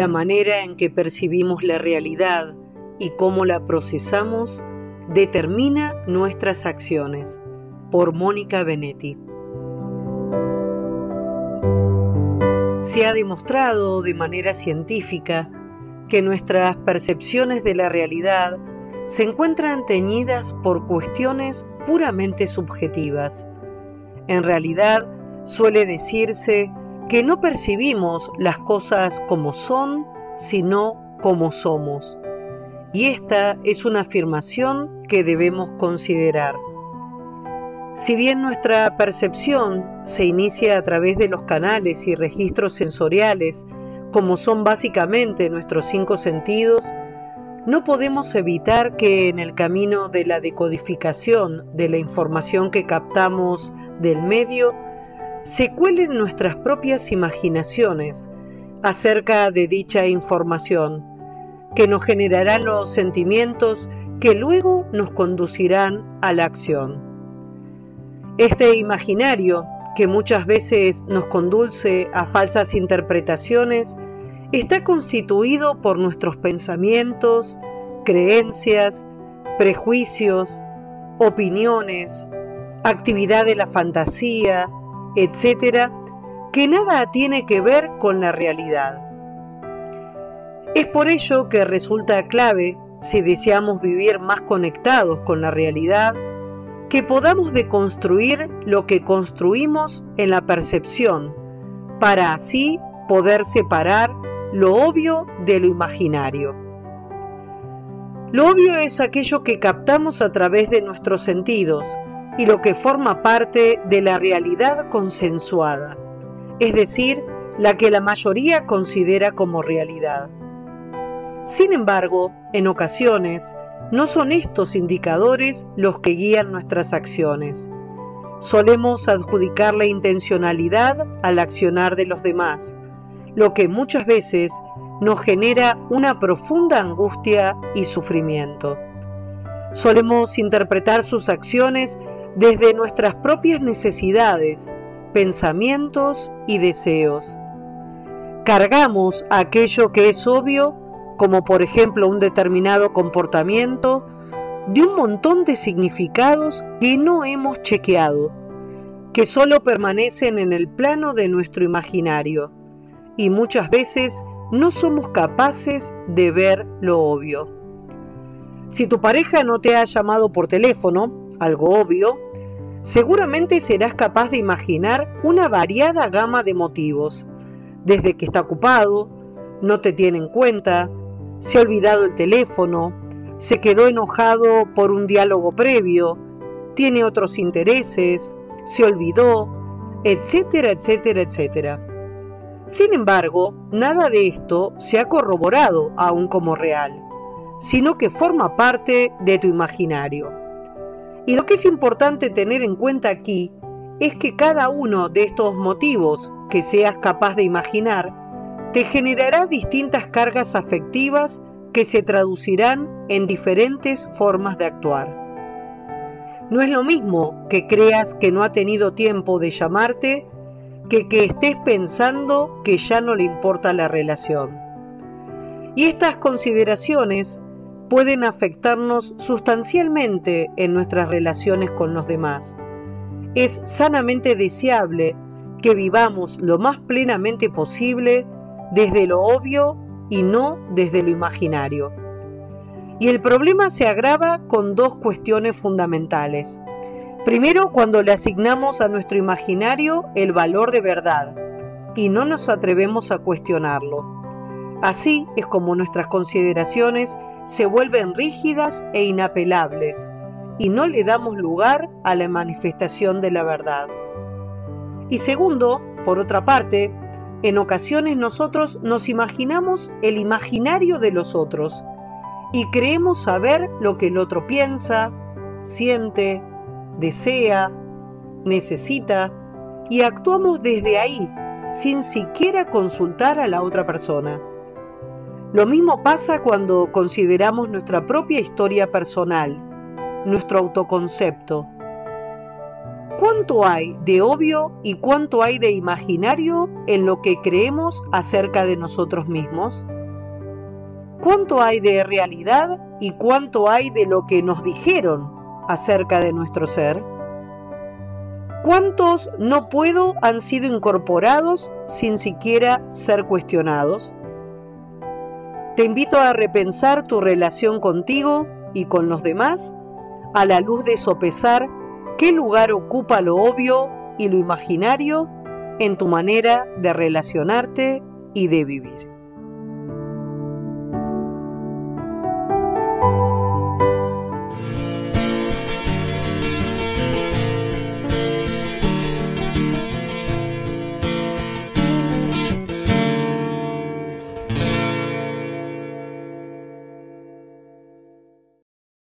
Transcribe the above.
La manera en que percibimos la realidad y cómo la procesamos determina nuestras acciones. Por Mónica Benetti. Se ha demostrado de manera científica que nuestras percepciones de la realidad se encuentran teñidas por cuestiones puramente subjetivas. En realidad, suele decirse que no percibimos las cosas como son, sino como somos. Y esta es una afirmación que debemos considerar. Si bien nuestra percepción se inicia a través de los canales y registros sensoriales, como son básicamente nuestros cinco sentidos, no podemos evitar que en el camino de la decodificación de la información que captamos del medio, se cuelen nuestras propias imaginaciones acerca de dicha información, que nos generarán los sentimientos que luego nos conducirán a la acción. Este imaginario, que muchas veces nos conduce a falsas interpretaciones, está constituido por nuestros pensamientos, creencias, prejuicios, opiniones, actividad de la fantasía, etcétera, que nada tiene que ver con la realidad. Es por ello que resulta clave, si deseamos vivir más conectados con la realidad, que podamos deconstruir lo que construimos en la percepción, para así poder separar lo obvio de lo imaginario. Lo obvio es aquello que captamos a través de nuestros sentidos, y lo que forma parte de la realidad consensuada, es decir, la que la mayoría considera como realidad. Sin embargo, en ocasiones, no son estos indicadores los que guían nuestras acciones. Solemos adjudicar la intencionalidad al accionar de los demás, lo que muchas veces nos genera una profunda angustia y sufrimiento. Solemos interpretar sus acciones desde nuestras propias necesidades, pensamientos y deseos. Cargamos aquello que es obvio, como por ejemplo un determinado comportamiento, de un montón de significados que no hemos chequeado, que solo permanecen en el plano de nuestro imaginario, y muchas veces no somos capaces de ver lo obvio. Si tu pareja no te ha llamado por teléfono, algo obvio, seguramente serás capaz de imaginar una variada gama de motivos, desde que está ocupado, no te tiene en cuenta, se ha olvidado el teléfono, se quedó enojado por un diálogo previo, tiene otros intereses, se olvidó, etcétera, etcétera, etcétera. Sin embargo, nada de esto se ha corroborado aún como real, sino que forma parte de tu imaginario. Y lo que es importante tener en cuenta aquí es que cada uno de estos motivos que seas capaz de imaginar te generará distintas cargas afectivas que se traducirán en diferentes formas de actuar. No es lo mismo que creas que no ha tenido tiempo de llamarte que que estés pensando que ya no le importa la relación. Y estas consideraciones pueden afectarnos sustancialmente en nuestras relaciones con los demás. Es sanamente deseable que vivamos lo más plenamente posible desde lo obvio y no desde lo imaginario. Y el problema se agrava con dos cuestiones fundamentales. Primero, cuando le asignamos a nuestro imaginario el valor de verdad y no nos atrevemos a cuestionarlo. Así es como nuestras consideraciones se vuelven rígidas e inapelables y no le damos lugar a la manifestación de la verdad. Y segundo, por otra parte, en ocasiones nosotros nos imaginamos el imaginario de los otros y creemos saber lo que el otro piensa, siente, desea, necesita y actuamos desde ahí sin siquiera consultar a la otra persona. Lo mismo pasa cuando consideramos nuestra propia historia personal, nuestro autoconcepto. ¿Cuánto hay de obvio y cuánto hay de imaginario en lo que creemos acerca de nosotros mismos? ¿Cuánto hay de realidad y cuánto hay de lo que nos dijeron acerca de nuestro ser? ¿Cuántos no puedo han sido incorporados sin siquiera ser cuestionados? Te invito a repensar tu relación contigo y con los demás a la luz de sopesar qué lugar ocupa lo obvio y lo imaginario en tu manera de relacionarte y de vivir.